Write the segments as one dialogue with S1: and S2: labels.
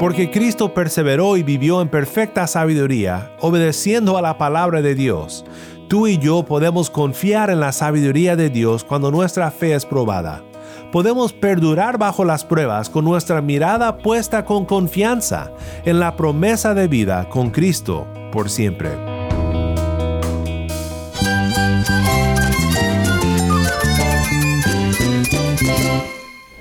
S1: Porque Cristo perseveró y vivió en perfecta sabiduría, obedeciendo a la palabra de Dios. Tú y yo podemos confiar en la sabiduría de Dios cuando nuestra fe es probada. Podemos perdurar bajo las pruebas con nuestra mirada puesta con confianza en la promesa de vida con Cristo por siempre.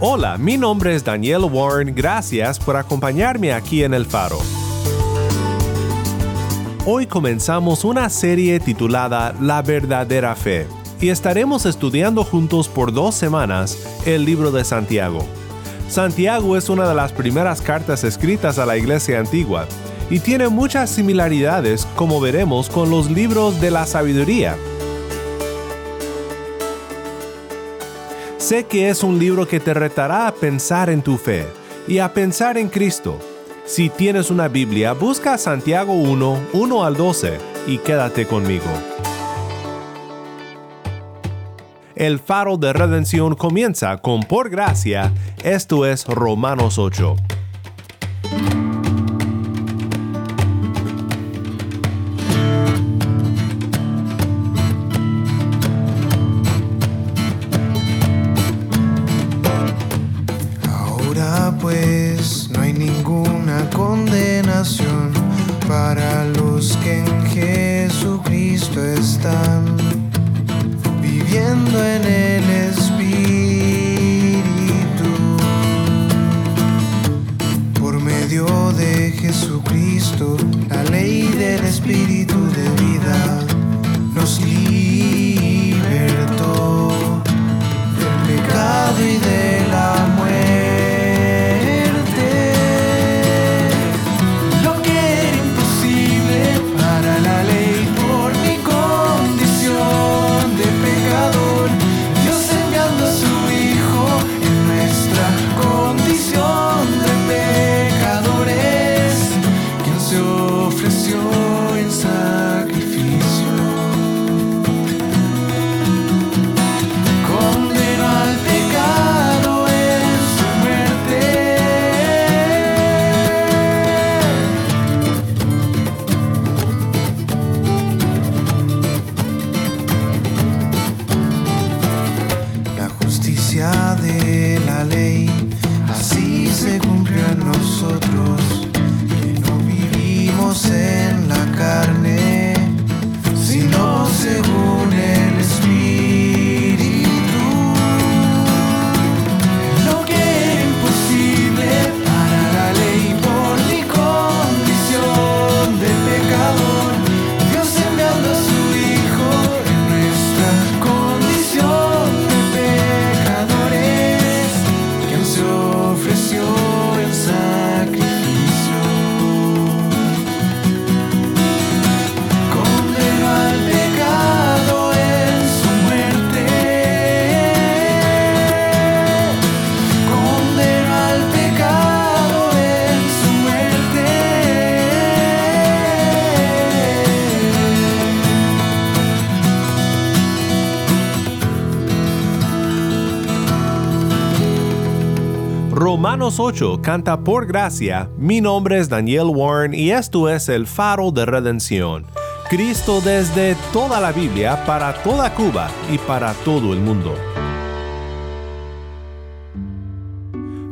S1: Hola, mi nombre es Daniel Warren, gracias por acompañarme aquí en El Faro. Hoy comenzamos una serie titulada La verdadera fe y estaremos estudiando juntos por dos semanas el libro de Santiago. Santiago es una de las primeras cartas escritas a la iglesia antigua y tiene muchas similaridades, como veremos, con los libros de la sabiduría Sé que es un libro que te retará a pensar en tu fe y a pensar en Cristo. Si tienes una Biblia, busca Santiago 1, 1 al 12 y quédate conmigo. El faro de redención comienza con por gracia, esto es Romanos 8. Romanos 8 canta por gracia, mi nombre es Daniel Warren y esto es el faro de redención. Cristo desde toda la Biblia para toda Cuba y para todo el mundo.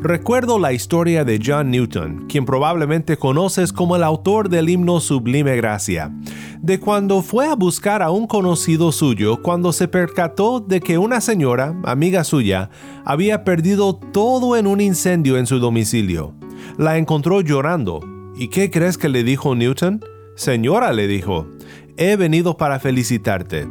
S1: Recuerdo la historia de John Newton, quien probablemente conoces como el autor del himno Sublime Gracia, de cuando fue a buscar a un conocido suyo cuando se percató de que una señora, amiga suya, había perdido todo en un incendio en su domicilio. La encontró llorando. ¿Y qué crees que le dijo Newton? Señora, le dijo, he venido para felicitarte.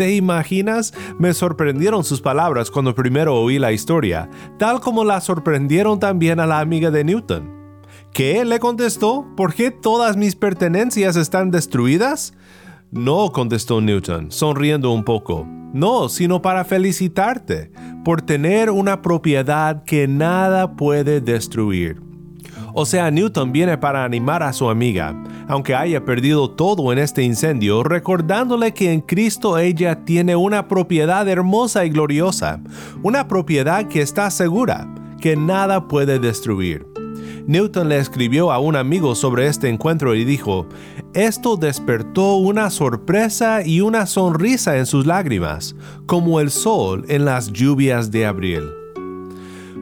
S1: ¿Te imaginas? Me sorprendieron sus palabras cuando primero oí la historia, tal como la sorprendieron también a la amiga de Newton. ¿Qué? le contestó. ¿Por qué todas mis pertenencias están destruidas? No, contestó Newton, sonriendo un poco. No, sino para felicitarte por tener una propiedad que nada puede destruir. O sea, Newton viene para animar a su amiga, aunque haya perdido todo en este incendio, recordándole que en Cristo ella tiene una propiedad hermosa y gloriosa, una propiedad que está segura, que nada puede destruir. Newton le escribió a un amigo sobre este encuentro y dijo, esto despertó una sorpresa y una sonrisa en sus lágrimas, como el sol en las lluvias de abril.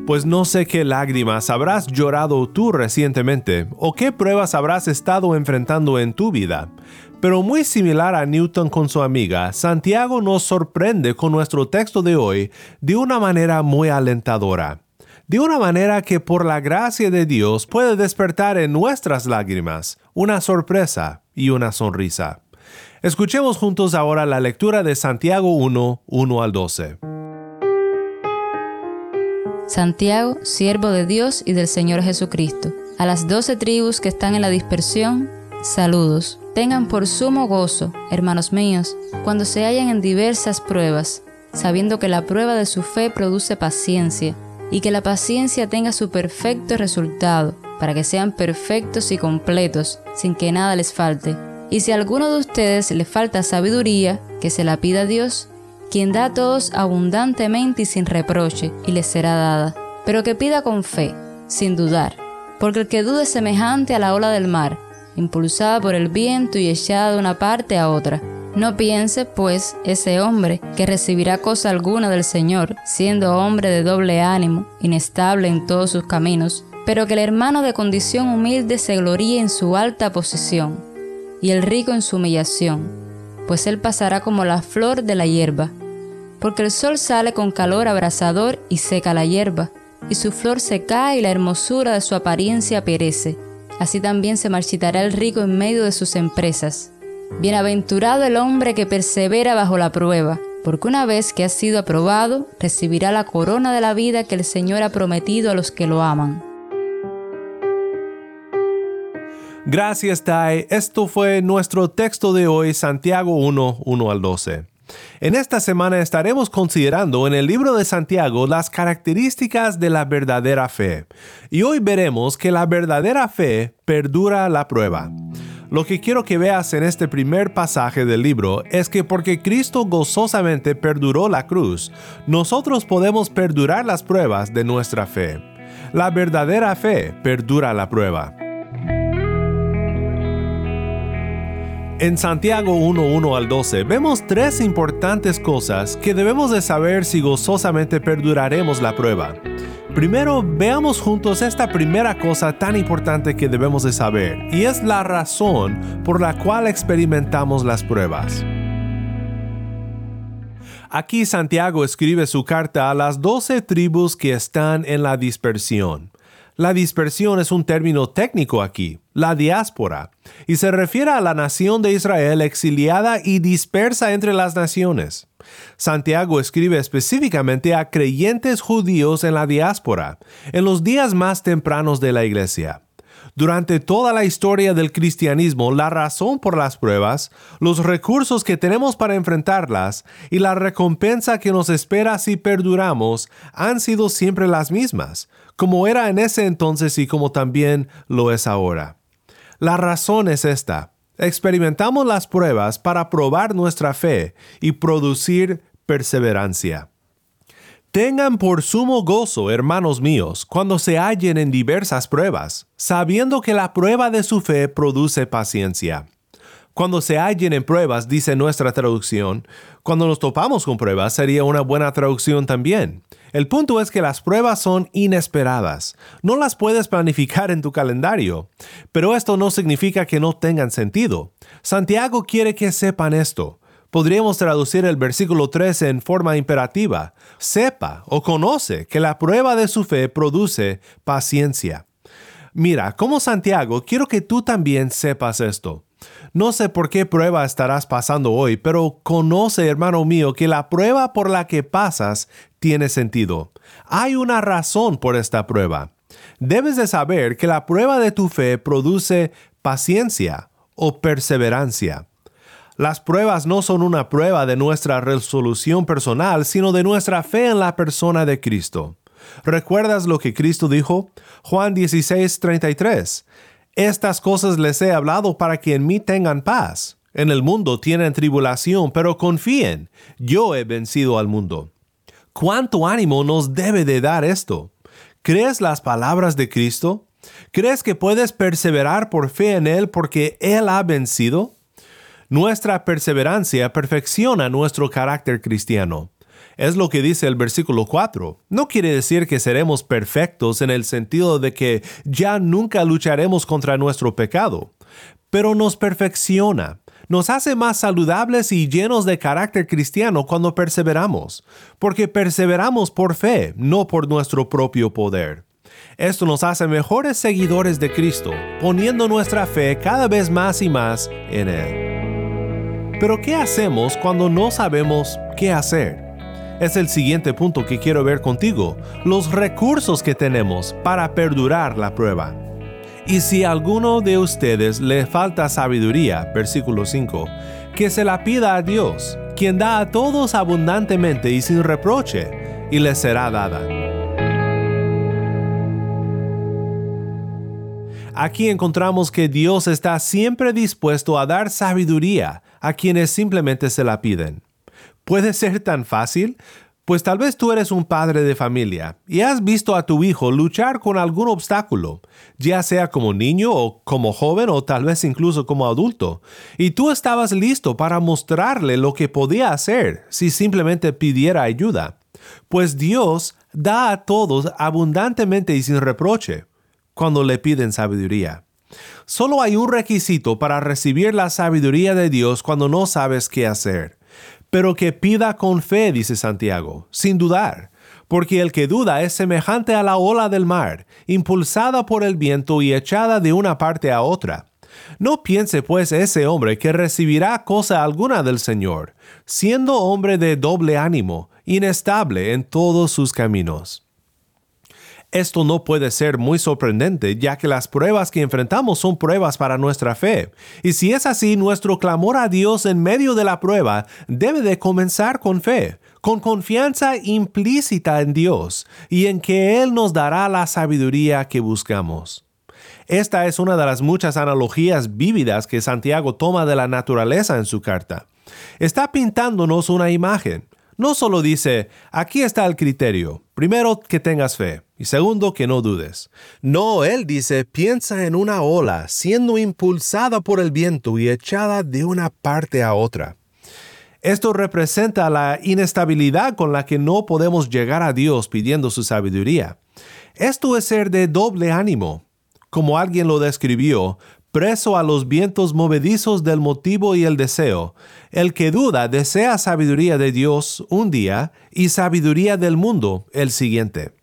S1: Pues no sé qué lágrimas habrás llorado tú recientemente o qué pruebas habrás estado enfrentando en tu vida. Pero muy similar a Newton con su amiga, Santiago nos sorprende con nuestro texto de hoy de una manera muy alentadora. De una manera que por la gracia de Dios puede despertar en nuestras lágrimas una sorpresa y una sonrisa. Escuchemos juntos ahora la lectura de Santiago 1, 1 al 12.
S2: Santiago, siervo de Dios y del Señor Jesucristo. A las doce tribus que están en la dispersión, saludos. Tengan por sumo gozo, hermanos míos, cuando se hallan en diversas pruebas, sabiendo que la prueba de su fe produce paciencia, y que la paciencia tenga su perfecto resultado, para que sean perfectos y completos, sin que nada les falte. Y si a alguno de ustedes le falta sabiduría, que se la pida a Dios, quien da a todos abundantemente y sin reproche, y les será dada. Pero que pida con fe, sin dudar, porque el que dude es semejante a la ola del mar, impulsada por el viento y echada de una parte a otra. No piense, pues, ese hombre que recibirá cosa alguna del Señor, siendo hombre de doble ánimo, inestable en todos sus caminos, pero que el hermano de condición humilde se gloríe en su alta posición, y el rico en su humillación, pues él pasará como la flor de la hierba, porque el sol sale con calor abrasador y seca la hierba, y su flor se cae y la hermosura de su apariencia perece. Así también se marchitará el rico en medio de sus empresas. Bienaventurado el hombre que persevera bajo la prueba, porque una vez que ha sido aprobado, recibirá la corona de la vida que el Señor ha prometido a los que lo aman.
S1: Gracias, Tai. Esto fue nuestro texto de hoy, Santiago 1, 1 al 12. En esta semana estaremos considerando en el libro de Santiago las características de la verdadera fe. Y hoy veremos que la verdadera fe perdura la prueba. Lo que quiero que veas en este primer pasaje del libro es que porque Cristo gozosamente perduró la cruz, nosotros podemos perdurar las pruebas de nuestra fe. La verdadera fe perdura la prueba. En Santiago 1.1 al 12 vemos tres importantes cosas que debemos de saber si gozosamente perduraremos la prueba. Primero, veamos juntos esta primera cosa tan importante que debemos de saber, y es la razón por la cual experimentamos las pruebas. Aquí Santiago escribe su carta a las doce tribus que están en la dispersión. La dispersión es un término técnico aquí, la diáspora, y se refiere a la nación de Israel exiliada y dispersa entre las naciones. Santiago escribe específicamente a creyentes judíos en la diáspora, en los días más tempranos de la iglesia. Durante toda la historia del cristianismo, la razón por las pruebas, los recursos que tenemos para enfrentarlas y la recompensa que nos espera si perduramos han sido siempre las mismas, como era en ese entonces y como también lo es ahora. La razón es esta. Experimentamos las pruebas para probar nuestra fe y producir perseverancia. Tengan por sumo gozo, hermanos míos, cuando se hallen en diversas pruebas, sabiendo que la prueba de su fe produce paciencia. Cuando se hallen en pruebas, dice nuestra traducción, cuando nos topamos con pruebas sería una buena traducción también. El punto es que las pruebas son inesperadas. No las puedes planificar en tu calendario. Pero esto no significa que no tengan sentido. Santiago quiere que sepan esto. Podríamos traducir el versículo 13 en forma imperativa. Sepa o conoce que la prueba de su fe produce paciencia. Mira, como Santiago, quiero que tú también sepas esto. No sé por qué prueba estarás pasando hoy, pero conoce, hermano mío, que la prueba por la que pasas tiene sentido. Hay una razón por esta prueba. Debes de saber que la prueba de tu fe produce paciencia o perseverancia. Las pruebas no son una prueba de nuestra resolución personal, sino de nuestra fe en la persona de Cristo. ¿Recuerdas lo que Cristo dijo? Juan 16, 33. Estas cosas les he hablado para que en mí tengan paz. En el mundo tienen tribulación, pero confíen, yo he vencido al mundo. ¿Cuánto ánimo nos debe de dar esto? ¿Crees las palabras de Cristo? ¿Crees que puedes perseverar por fe en Él porque Él ha vencido? Nuestra perseverancia perfecciona nuestro carácter cristiano. Es lo que dice el versículo 4. No quiere decir que seremos perfectos en el sentido de que ya nunca lucharemos contra nuestro pecado, pero nos perfecciona, nos hace más saludables y llenos de carácter cristiano cuando perseveramos, porque perseveramos por fe, no por nuestro propio poder. Esto nos hace mejores seguidores de Cristo, poniendo nuestra fe cada vez más y más en Él. Pero ¿qué hacemos cuando no sabemos qué hacer? Es el siguiente punto que quiero ver contigo, los recursos que tenemos para perdurar la prueba. Y si a alguno de ustedes le falta sabiduría, versículo 5, que se la pida a Dios, quien da a todos abundantemente y sin reproche, y le será dada. Aquí encontramos que Dios está siempre dispuesto a dar sabiduría a quienes simplemente se la piden. ¿Puede ser tan fácil? Pues tal vez tú eres un padre de familia y has visto a tu hijo luchar con algún obstáculo, ya sea como niño o como joven o tal vez incluso como adulto, y tú estabas listo para mostrarle lo que podía hacer si simplemente pidiera ayuda. Pues Dios da a todos abundantemente y sin reproche cuando le piden sabiduría. Solo hay un requisito para recibir la sabiduría de Dios cuando no sabes qué hacer. Pero que pida con fe, dice Santiago, sin dudar, porque el que duda es semejante a la ola del mar, impulsada por el viento y echada de una parte a otra. No piense pues ese hombre que recibirá cosa alguna del Señor, siendo hombre de doble ánimo, inestable en todos sus caminos. Esto no puede ser muy sorprendente, ya que las pruebas que enfrentamos son pruebas para nuestra fe. Y si es así, nuestro clamor a Dios en medio de la prueba debe de comenzar con fe, con confianza implícita en Dios y en que Él nos dará la sabiduría que buscamos. Esta es una de las muchas analogías vívidas que Santiago toma de la naturaleza en su carta. Está pintándonos una imagen. No solo dice, aquí está el criterio, primero que tengas fe y segundo que no dudes. No, él dice, piensa en una ola siendo impulsada por el viento y echada de una parte a otra. Esto representa la inestabilidad con la que no podemos llegar a Dios pidiendo su sabiduría. Esto es ser de doble ánimo. Como alguien lo describió, preso a los vientos movedizos del motivo y el deseo. El que duda desea sabiduría de Dios un día y sabiduría del mundo el siguiente.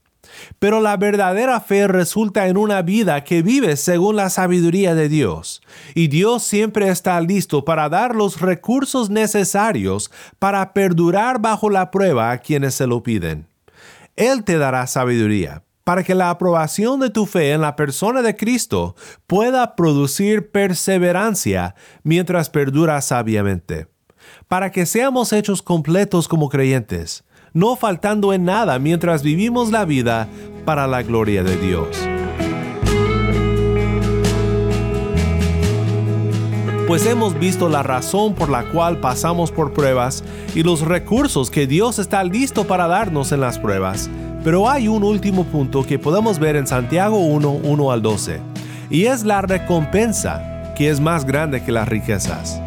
S1: Pero la verdadera fe resulta en una vida que vive según la sabiduría de Dios. Y Dios siempre está listo para dar los recursos necesarios para perdurar bajo la prueba a quienes se lo piden. Él te dará sabiduría para que la aprobación de tu fe en la persona de Cristo pueda producir perseverancia mientras perdura sabiamente, para que seamos hechos completos como creyentes, no faltando en nada mientras vivimos la vida para la gloria de Dios. Pues hemos visto la razón por la cual pasamos por pruebas y los recursos que Dios está listo para darnos en las pruebas pero hay un último punto que podemos ver en Santiago 1, 1 al 12, y es la recompensa, que es más grande que las riquezas.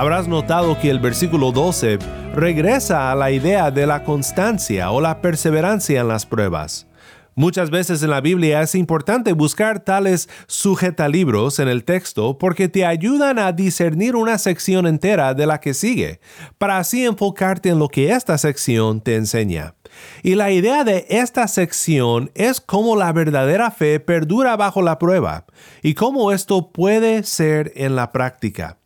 S1: Habrás notado que el versículo 12 regresa a la idea de la constancia o la perseverancia en las pruebas. Muchas veces en la Biblia es importante buscar tales sujetalibros en el texto porque te ayudan a discernir una sección entera de la que sigue, para así enfocarte en lo que esta sección te enseña. Y la idea de esta sección es cómo la verdadera fe perdura bajo la prueba y cómo esto puede ser en la práctica.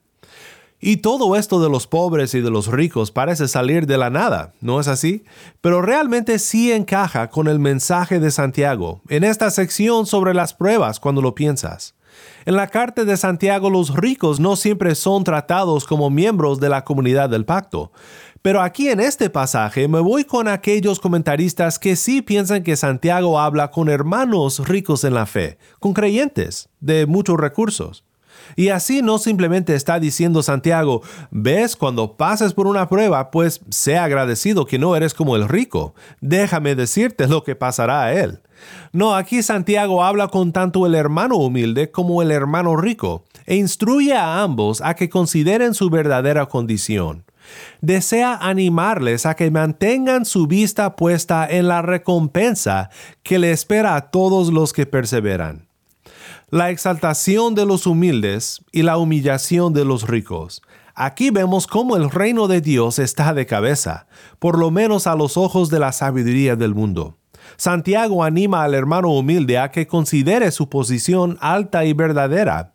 S1: Y todo esto de los pobres y de los ricos parece salir de la nada, ¿no es así? Pero realmente sí encaja con el mensaje de Santiago en esta sección sobre las pruebas cuando lo piensas. En la carta de Santiago los ricos no siempre son tratados como miembros de la comunidad del pacto, pero aquí en este pasaje me voy con aquellos comentaristas que sí piensan que Santiago habla con hermanos ricos en la fe, con creyentes de muchos recursos. Y así no simplemente está diciendo Santiago, ves, cuando pases por una prueba, pues sé agradecido que no eres como el rico. Déjame decirte lo que pasará a él. No, aquí Santiago habla con tanto el hermano humilde como el hermano rico, e instruye a ambos a que consideren su verdadera condición desea animarles a que mantengan su vista puesta en la recompensa que le espera a todos los que perseveran. La exaltación de los humildes y la humillación de los ricos. Aquí vemos cómo el reino de Dios está de cabeza, por lo menos a los ojos de la sabiduría del mundo. Santiago anima al hermano humilde a que considere su posición alta y verdadera,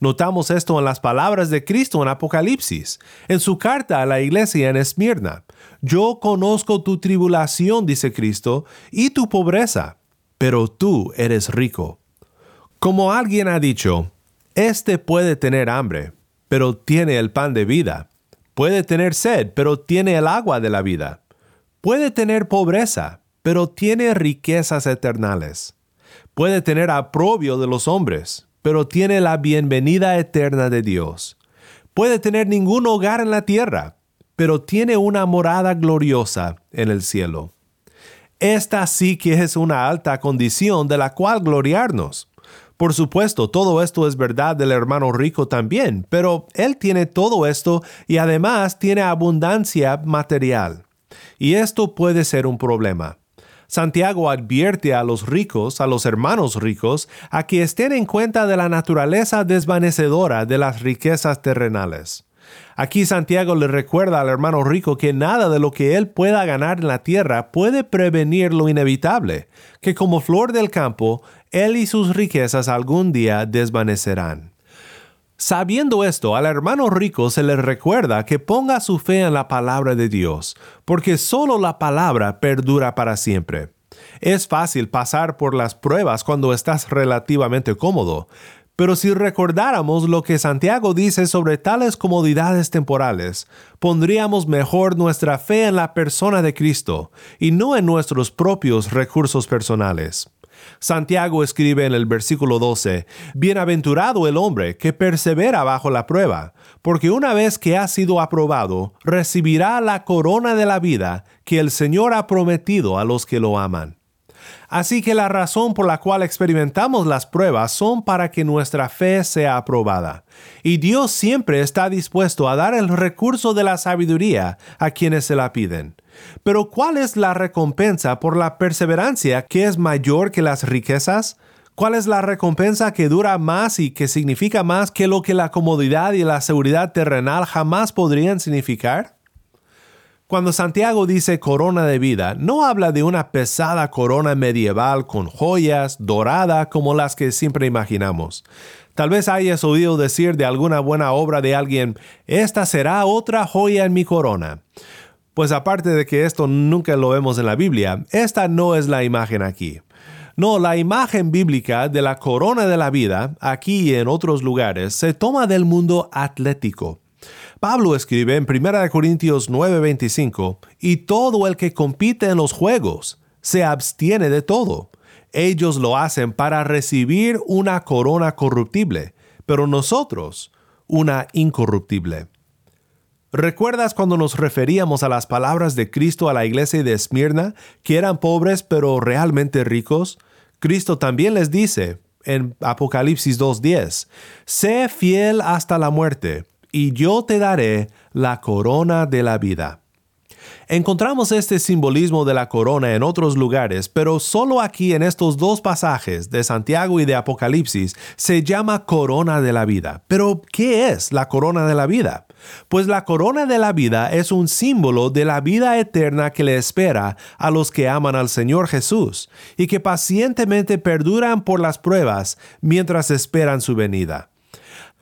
S1: Notamos esto en las palabras de Cristo en Apocalipsis, en su carta a la iglesia en Esmirna. Yo conozco tu tribulación, dice Cristo, y tu pobreza, pero tú eres rico. Como alguien ha dicho, Este puede tener hambre, pero tiene el pan de vida. Puede tener sed, pero tiene el agua de la vida. Puede tener pobreza, pero tiene riquezas eternales. Puede tener aprobio de los hombres, pero tiene la bienvenida eterna de Dios. Puede tener ningún hogar en la tierra, pero tiene una morada gloriosa en el cielo. Esta sí que es una alta condición de la cual gloriarnos. Por supuesto, todo esto es verdad del hermano rico también, pero él tiene todo esto y además tiene abundancia material. Y esto puede ser un problema. Santiago advierte a los ricos, a los hermanos ricos, a que estén en cuenta de la naturaleza desvanecedora de las riquezas terrenales. Aquí Santiago le recuerda al hermano rico que nada de lo que él pueda ganar en la tierra puede prevenir lo inevitable, que como flor del campo, él y sus riquezas algún día desvanecerán. Sabiendo esto, al hermano rico se le recuerda que ponga su fe en la palabra de Dios, porque solo la palabra perdura para siempre. Es fácil pasar por las pruebas cuando estás relativamente cómodo, pero si recordáramos lo que Santiago dice sobre tales comodidades temporales, pondríamos mejor nuestra fe en la persona de Cristo y no en nuestros propios recursos personales. Santiago escribe en el versículo 12, Bienaventurado el hombre que persevera bajo la prueba, porque una vez que ha sido aprobado, recibirá la corona de la vida que el Señor ha prometido a los que lo aman. Así que la razón por la cual experimentamos las pruebas son para que nuestra fe sea aprobada. Y Dios siempre está dispuesto a dar el recurso de la sabiduría a quienes se la piden. Pero ¿cuál es la recompensa por la perseverancia que es mayor que las riquezas? ¿Cuál es la recompensa que dura más y que significa más que lo que la comodidad y la seguridad terrenal jamás podrían significar? Cuando Santiago dice corona de vida, no habla de una pesada corona medieval con joyas, dorada como las que siempre imaginamos. Tal vez hayas oído decir de alguna buena obra de alguien, esta será otra joya en mi corona. Pues aparte de que esto nunca lo vemos en la Biblia, esta no es la imagen aquí. No, la imagen bíblica de la corona de la vida, aquí y en otros lugares, se toma del mundo atlético. Pablo escribe en 1 Corintios 9:25, y todo el que compite en los juegos se abstiene de todo. Ellos lo hacen para recibir una corona corruptible, pero nosotros una incorruptible. ¿Recuerdas cuando nos referíamos a las palabras de Cristo a la iglesia de Esmirna, que eran pobres pero realmente ricos? Cristo también les dice en Apocalipsis 2.10, Sé fiel hasta la muerte, y yo te daré la corona de la vida. Encontramos este simbolismo de la corona en otros lugares, pero solo aquí en estos dos pasajes de Santiago y de Apocalipsis se llama corona de la vida. Pero, ¿qué es la corona de la vida? Pues la corona de la vida es un símbolo de la vida eterna que le espera a los que aman al Señor Jesús y que pacientemente perduran por las pruebas mientras esperan su venida.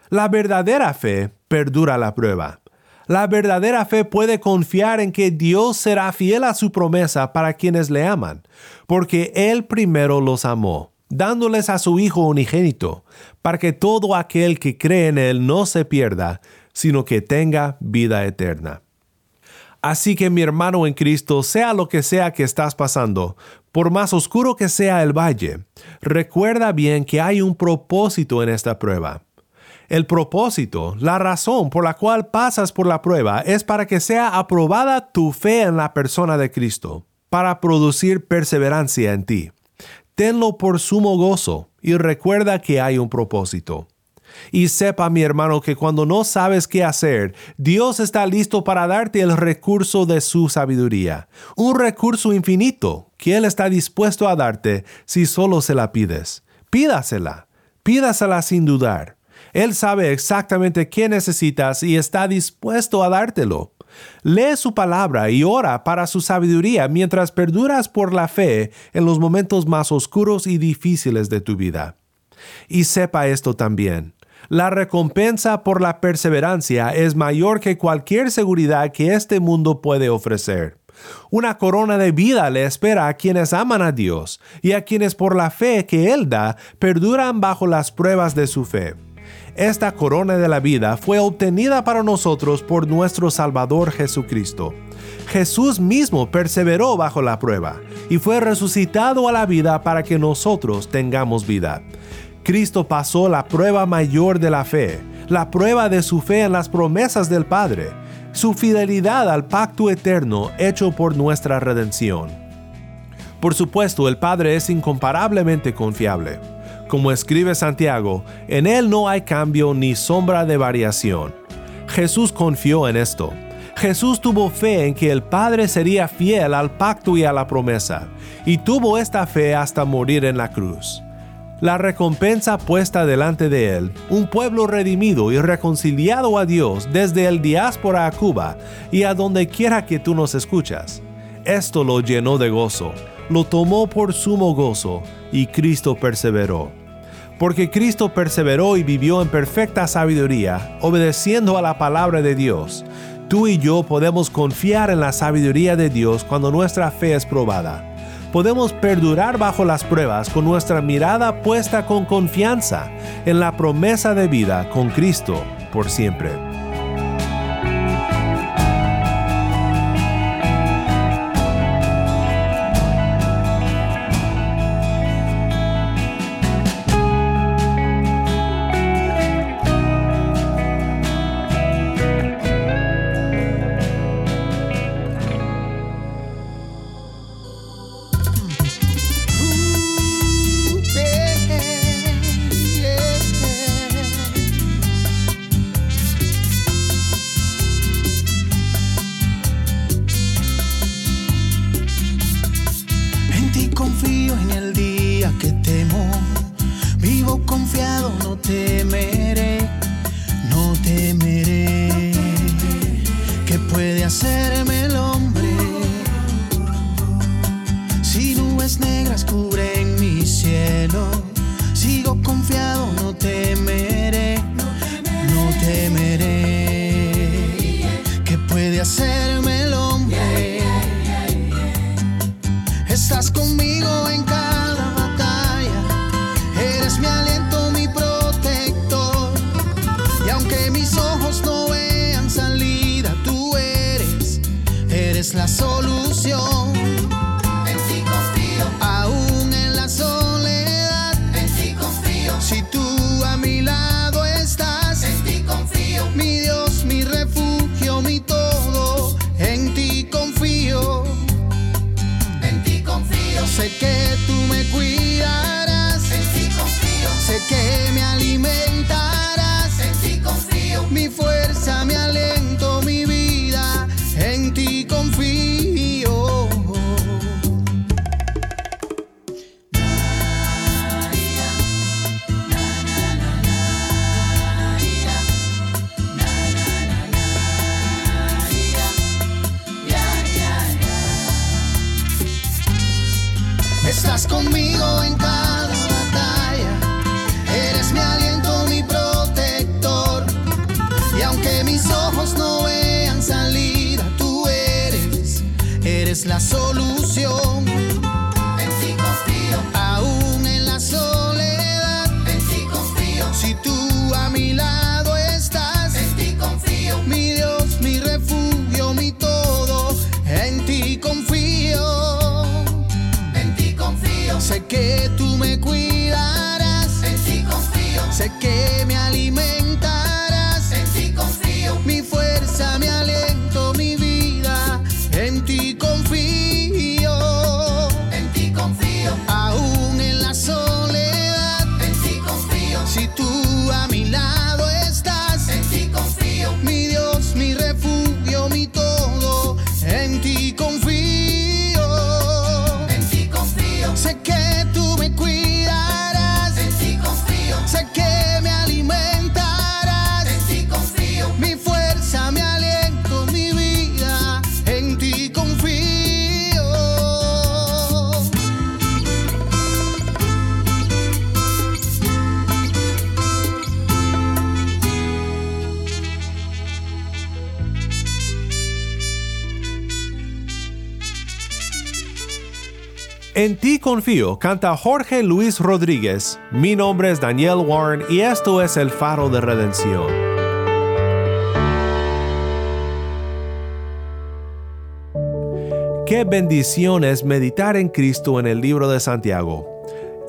S1: La verdadera fe perdura la prueba. La verdadera fe puede confiar en que Dios será fiel a su promesa para quienes le aman, porque Él primero los amó, dándoles a su Hijo unigénito, para que todo aquel que cree en Él no se pierda, sino que tenga vida eterna. Así que mi hermano en Cristo, sea lo que sea que estás pasando, por más oscuro que sea el valle, recuerda bien que hay un propósito en esta prueba. El propósito, la razón por la cual pasas por la prueba es para que sea aprobada tu fe en la persona de Cristo, para producir perseverancia en ti. Tenlo por sumo gozo y recuerda que hay un propósito. Y sepa mi hermano que cuando no sabes qué hacer, Dios está listo para darte el recurso de su sabiduría, un recurso infinito que Él está dispuesto a darte si solo se la pides. Pídasela, pídasela sin dudar. Él sabe exactamente qué necesitas y está dispuesto a dártelo. Lee su palabra y ora para su sabiduría mientras perduras por la fe en los momentos más oscuros y difíciles de tu vida. Y sepa esto también. La recompensa por la perseverancia es mayor que cualquier seguridad que este mundo puede ofrecer. Una corona de vida le espera a quienes aman a Dios y a quienes por la fe que Él da perduran bajo las pruebas de su fe. Esta corona de la vida fue obtenida para nosotros por nuestro Salvador Jesucristo. Jesús mismo perseveró bajo la prueba y fue resucitado a la vida para que nosotros tengamos vida. Cristo pasó la prueba mayor de la fe, la prueba de su fe en las promesas del Padre, su fidelidad al pacto eterno hecho por nuestra redención. Por supuesto, el Padre es incomparablemente confiable. Como escribe Santiago, en Él no hay cambio ni sombra de variación. Jesús confió en esto. Jesús tuvo fe en que el Padre sería fiel al pacto y a la promesa, y tuvo esta fe hasta morir en la cruz. La recompensa puesta delante de él, un pueblo redimido y reconciliado a Dios desde el diáspora a Cuba y a donde quiera que tú nos escuchas. Esto lo llenó de gozo, lo tomó por sumo gozo, y Cristo perseveró. Porque Cristo perseveró y vivió en perfecta sabiduría, obedeciendo a la palabra de Dios. Tú y yo podemos confiar en la sabiduría de Dios cuando nuestra fe es probada. Podemos perdurar bajo las pruebas con nuestra mirada puesta con confianza en la promesa de vida con Cristo por siempre.
S3: puede hacerme el hombre. Si nubes negras cubren mi cielo, sigo confiado, no temeré, no temeré. Que puede hacerme el hombre. Estás conmigo en Sé que tú me cuidarás. En ti confío. Sé que me
S1: En ti confío, canta Jorge Luis Rodríguez. Mi nombre es Daniel Warren y esto es el faro de redención. Qué bendición es meditar en Cristo en el libro de Santiago.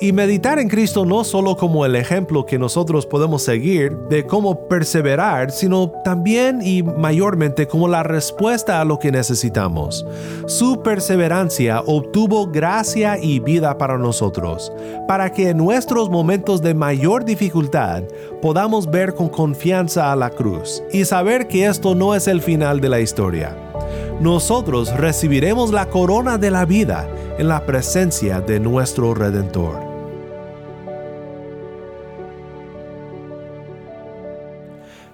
S1: Y meditar en Cristo no solo como el ejemplo que nosotros podemos seguir de cómo perseverar, sino también y mayormente como la respuesta a lo que necesitamos. Su perseverancia obtuvo gracia y vida para nosotros, para que en nuestros momentos de mayor dificultad podamos ver con confianza a la cruz y saber que esto no es el final de la historia nosotros recibiremos la corona de la vida en la presencia de nuestro Redentor.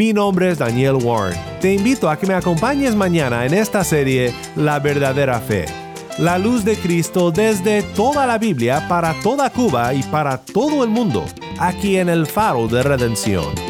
S1: Mi nombre es Daniel Warren. Te invito a que me acompañes mañana en esta serie La verdadera fe. La luz de Cristo desde toda la Biblia para toda Cuba y para todo el mundo, aquí en el faro de redención.